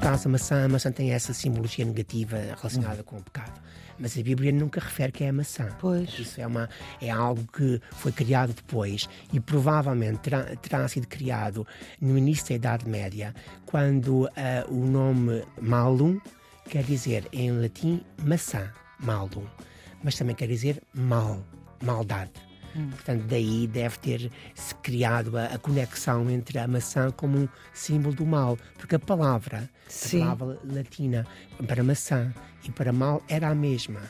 Caso, a maçã, a maçã tem essa simbologia negativa relacionada com o pecado. Mas a Bíblia nunca refere que é a maçã. Pois. Isso é, uma, é algo que foi criado depois e provavelmente terá, terá sido criado no início da Idade Média, quando ah, o nome malum quer dizer em latim maçã, malum, mas também quer dizer mal, maldade. Portanto, daí deve ter se criado a, a conexão entre a maçã como um símbolo do mal, porque a palavra, Sim. a palavra latina para maçã e para mal era a mesma.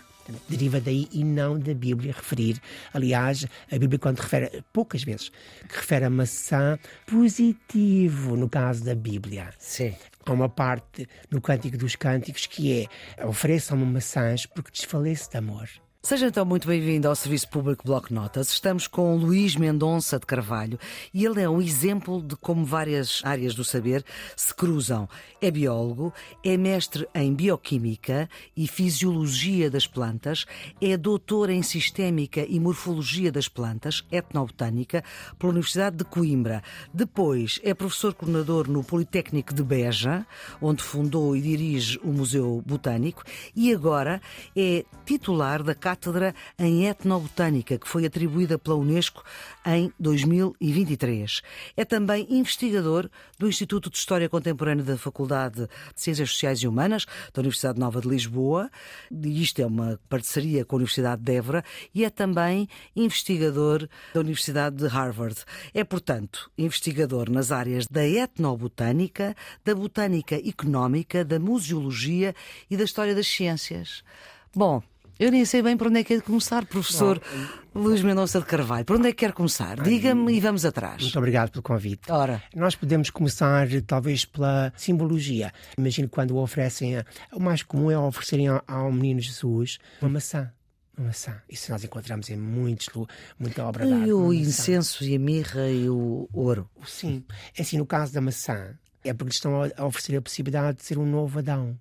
Deriva daí e não da Bíblia referir. Aliás, a Bíblia, quando refere, poucas vezes, que refere a maçã positivo, no caso da Bíblia. Sim. Há uma parte no Cântico dos Cânticos que é ofereçam-me maçãs porque desfaleço de amor. Seja então muito bem-vindo ao Serviço Público Bloco Notas. Estamos com Luís Mendonça de Carvalho e ele é um exemplo de como várias áreas do saber se cruzam. É biólogo, é mestre em bioquímica e fisiologia das plantas, é doutor em sistémica e morfologia das plantas, etnobotânica, pela Universidade de Coimbra. Depois é professor coordenador no Politécnico de Beja, onde fundou e dirige o Museu Botânico, e agora é titular da Cátedra em Etnobotânica, que foi atribuída pela Unesco em 2023. É também investigador do Instituto de História Contemporânea da Faculdade de Ciências Sociais e Humanas da Universidade Nova de Lisboa. E isto é uma parceria com a Universidade de Évora e é também investigador da Universidade de Harvard. É, portanto, investigador nas áreas da etnobotânica, da botânica económica, da museologia e da história das ciências. Bom, eu nem sei bem por onde é que é de começar, professor Luís Mendonça de Carvalho. Por onde é que quer começar? Diga-me e vamos atrás. Muito obrigado pelo convite. Ora, Nós podemos começar, talvez, pela simbologia. Imagino quando oferecem, a- o mais comum é oferecerem ao, menino Jesus uma maçã. Uma maçã. Isso nós encontramos em muitos, muita obra de arte. e o incenso e a mirra e o ouro. Sim. É assim, no caso da maçã, é porque estão a oferecer a possibilidade de ser um novo Adão.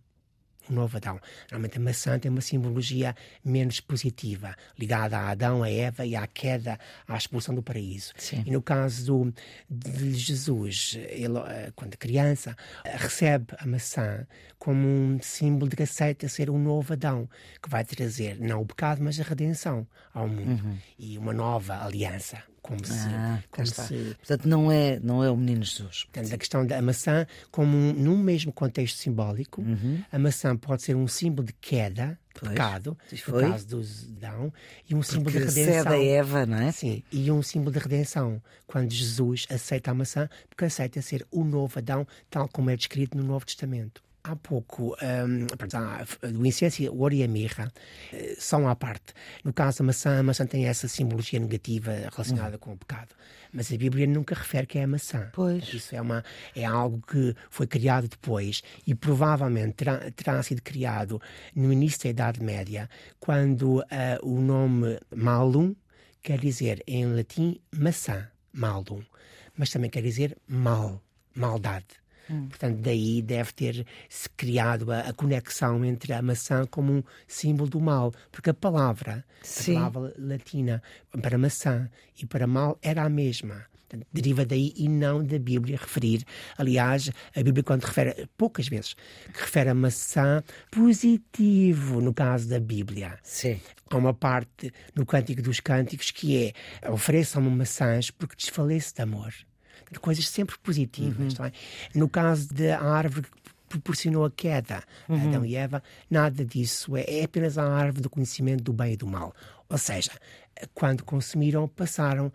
Um novo Adão. Normalmente a maçã tem uma simbologia menos positiva, ligada a Adão, a Eva e à queda, à expulsão do paraíso. Sim. E no caso do- de Jesus, ele, eh, quando criança, recebe a maçã como um símbolo de que aceita ser um novo Adão, que vai trazer não o pecado, mas a redenção ao mundo e uma nova aliança. Como se, Uhum. Ah, cá como Portanto, não é, não é o menino Jesus. Portanto, a questão da maçã, como um, num mesmo contexto simbólico, a maçã pode ser um símbolo de queda, Pois, pecado, no caso do Adão, e um símbolo Que de cede redenção. a Eva, não é? Sim, e um símbolo de redenção, quando Jesus aceita a maçã, porque aceita ser o novo Adão, tal como é descrito no Novo Testamento. Há pouco, portanto, há- o incenso, o ouro e a mirra eh, são à parte. No caso da maçã, a maçã tem essa simbologia negativa relacionada com o pecado. Mas a Bíblia nunca refere que é a maçã. Pois. Isso é, uma, é algo que foi criado depois e provavelmente terá, terá sido criado no início da Idade Média, quando ah, o nome malum quer dizer em latim maçã, malum, mas também quer dizer mal, maldade. Portanto, daí deve ter se criado a, a conexão entre a maçã como um símbolo do mal, porque a palavra, Sim. a palavra latina para maçã e para mal era a mesma. Portanto, deriva daí e não da Bíblia referir. Aliás, a Bíblia, quando refere, poucas vezes, que refere a maçã positivo, no caso da Bíblia. Sim. Há uma parte no Cântico dos Cânticos que é ofereçam-me maçãs porque desfaleço de amor. Coisas sempre positivas. não é? No caso da árvore que proporcionou a queda a Adão e Eva, nada disso. É, é apenas a árvore do conhecimento do bem e do mal. Ou seja, quando consumiram, passaram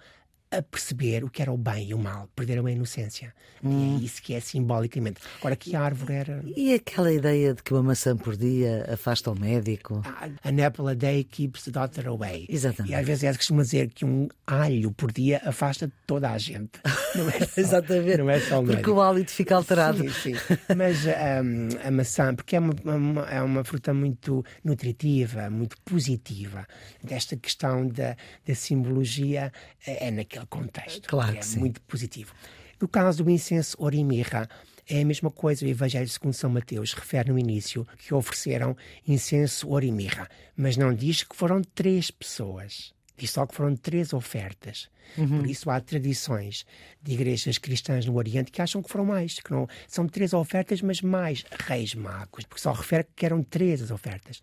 a perceber o que era o bem e o mal, perderam a inocência. E é isso que é simbolicamente. Agora, que árvore era. E aquela ideia de que uma maçã por dia afasta o médico? An apple a day keeps the doctor away. Exatamente. E às vezes é costuma dizer que um alho por dia afasta toda a gente. Não é Exatamente. Não é só o Porque o hálito fica alterado. Sim, sim. Mas hum, a maçã, porque é uma, uma- é uma fruta muito nutritiva, muito positiva. Desta questão da, da simbologia é, é naquele contexto. Claro que é sim. muito positivo. No caso do incenso ouro e mirra, É a mesma coisa, o Evangelho segundo São Mateus refere no início que ofereceram incenso, ouro e mirra, mas não diz que foram três pessoas. Diz só que foram três ofertas. Uhum. Por isso há tradições de igrejas cristãs no Oriente que acham que foram mais, que não são três ofertas, mas mais reis magos, porque só refere que eram três as ofertas.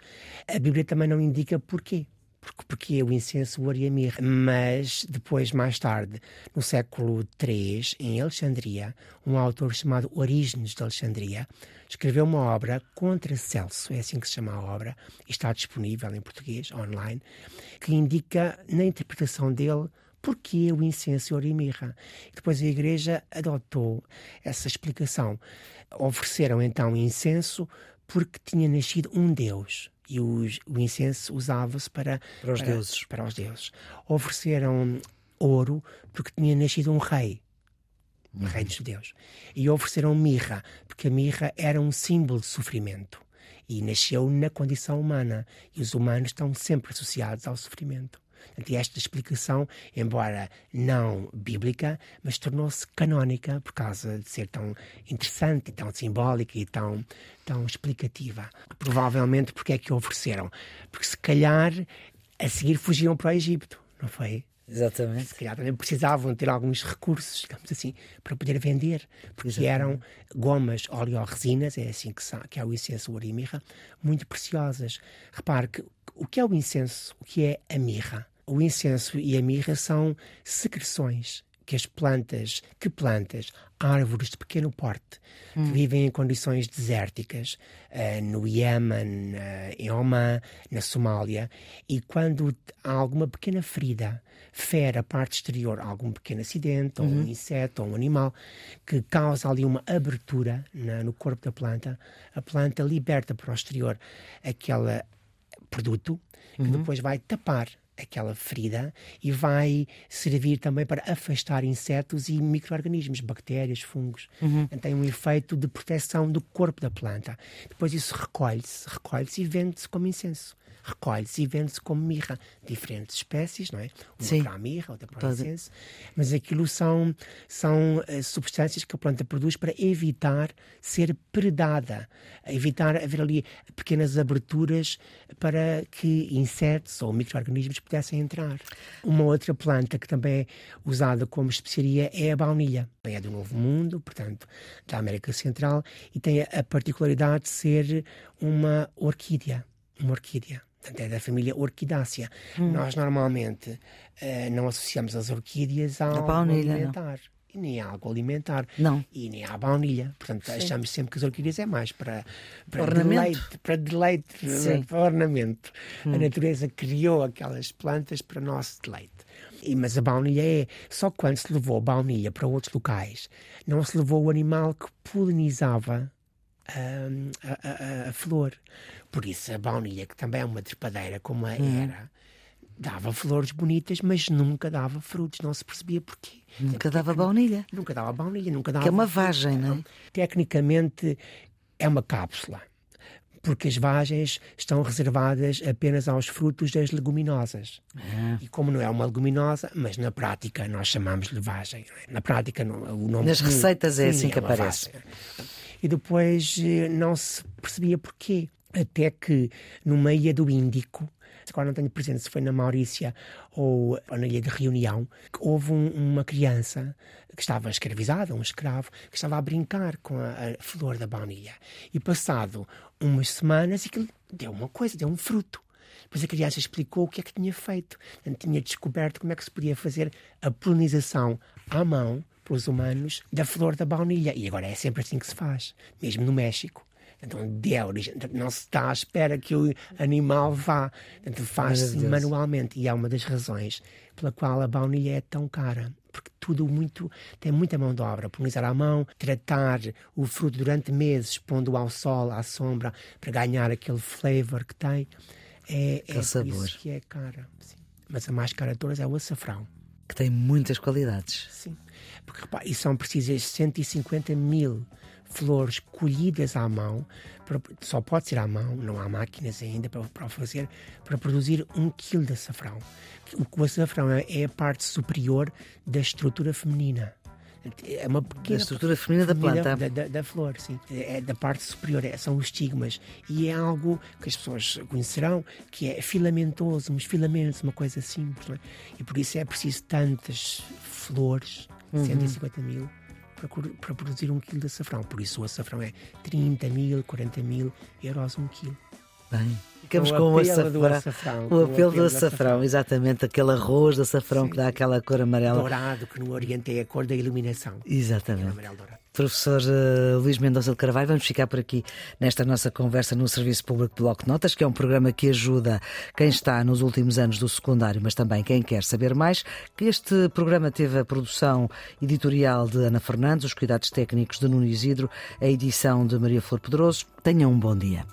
A Bíblia também não indica porquê porque, porque é o incenso, o ouro e a mirra. Mas depois, mais tarde, no século III, em Alexandria, um autor chamado Orígenes de Alexandria escreveu uma obra contra Celso, é assim que se chama a obra, está disponível em português, online, que indica, na interpretação dele, porque o incenso, e mirra. E depois a Igreja adotou essa explicação. Ofereceram então incenso porque tinha nascido um Deus e os, o incenso usava-se para, para, os para, deuses. para os deuses. Ofereceram ouro porque tinha nascido um rei, um rei dos judeus. E ofereceram mirra, porque a mirra era um símbolo de sofrimento e nasceu na condição humana. E os humanos estão sempre associados ao sofrimento. Portanto, esta explicação, embora não bíblica, mas tornou-se canónica por causa de ser tão interessante, e tão simbólica e tão, tão explicativa. Provavelmente porque é que ofereceram? Porque se calhar a seguir fugiam para o Egito, não foi? Exatamente. Se calhar também precisavam ter alguns recursos, digamos assim, para poder vender, porque Exatamente. eram gomas oleorresinas, é assim que, que é o incenso ouro e mirra, muito preciosas. Repare que o que é o incenso? O que é a mirra? O incenso e a mirra são secreções que as plantas, que plantas, árvores de pequeno porte, hum. que vivem em condições desérticas, uh, no Iêmen, uh, em Oman, na Somália, e quando há alguma pequena ferida, fere a parte exterior, algum pequeno acidente, ou um uhum. inseto, ou um animal, que causa ali uma abertura na, no corpo da planta, a planta liberta para o exterior aquele produto, que uhum. depois vai tapar aquela ferida e vai servir também para afastar insetos e micro-organismos, bactérias, fungos. Uhum. Tem um efeito de proteção do corpo da planta. Depois isso recolhe-se, recolhe-se e vende-se como incenso recolhe-se e vende-se como mirra. Diferentes espécies, não é? Uma Sim. para a mirra, outra para o incenso. Mas aquilo são, são uh, substâncias que a planta produz para evitar ser predada, evitar haver ali pequenas aberturas para que insetos ou micro-organismos pudessem entrar. Uma outra planta que também é usada como especiaria é a baunilha. É do Novo Mundo, portanto, da América Central, e tem a particularidade de ser uma orquídea. Uma orquídea é da família Orquidácea. Hum. Nós normalmente uh, não associamos as orquídeas ao baunilha, alimentar. Não. E nem a algo alimentar. Não. E nem à baunilha. Portanto, Sim. achamos sempre que as orquídeas é mais para, para deleite. Para deleite, Sim. para ornamento. Hum. A natureza criou aquelas plantas para nosso deleite. E, mas a baunilha é. Só quando se levou a baunilha para outros locais, não se levou o animal que polinizava a, a, a, flor. Por isso, a baunilha, que também é uma trepadeira como a hum. era, dava flores bonitas, mas nunca dava frutos. Não se percebia porquê. Nunca dava baunilha. Nunca dava baunilha, nunca dava. Que é uma vagem, não é? Tecnicamente, é uma cápsula. Porque as vagens estão reservadas apenas aos frutos das leguminosas. Ah. E como não é uma leguminosa, mas na prática nós chamamos-lhe vagem. É? Na prática, o nome. Nas receitas é assim que é aparece. Vagem e depois eh, não se percebia porquê. Até que numa ilha do Índico, agora não tenho presente se foi na Maurícia ou, ou na ilha de Reunião, houve um, uma criança que estava escravizada, um escravo, que estava a brincar com a, a flor da baunilha. E passado umas semanas, aquilo deu uma coisa, deu um fruto. Depois a criança explicou o que é que tinha feito. tinha descoberto como é que se podia fazer a polinização à mão pelos humanos da flor da baunilha. E agora é sempre assim que se faz, mesmo no México. Então, de origem, não se está à espera que o animal vá. Então, faz-se manualmente. E é uma das razões pela qual a baunilha é tão cara. Porque tudo muito tem muita mão de obra. Polinizar à mão, tratar o fruto durante meses, pondo ao sol, à sombra, para ganhar aquele flavor que tem. É, é sabor. isso que é cara. Sim. Mas a mais cara de todas é o açafrão. Que tem muitas qualidades. Sim. Porque repá, e são precisas 150 mil flores colhidas à mão, para, só pode ser à mão, não há máquinas ainda para, para fazer, para produzir um quilo de açafrão. O, o açafrão é, é a parte superior da estrutura feminina. É uma pequena. A estrutura feminina da planta. Da, da, da, flor, sim. É da parte superior, é, são os estigmas. E é algo que as pessoas conhecerão, que é filamentoso, uns filamentos, uma coisa simples. É? E por isso é preciso tantas flores, uhum. 150 mil, para, para produzir um quilo de açafrão. Por isso o açafrão é 30 mil, 40 mil euros um quilo. Bem. Ficamos com o açafrão. açafrão. O apelo do açafrão, exatamente, aquele arroz de açafrão Sim. que dá aquela cor amarela. Dourado, que no Oriente é a cor da iluminação. Exatamente. Professor uh, Luís Mendonça de Carvalho, vamos ficar por aqui nesta nossa conversa no Serviço Público Bloco de Notas, que é um programa que ajuda quem está nos últimos anos do secundário, mas também quem quer saber mais. Que este programa teve a produção editorial de Ana Fernandes, os cuidados técnicos de Nuno Isidro, a edição de Maria Flor Pedroso. Tenham um bom dia.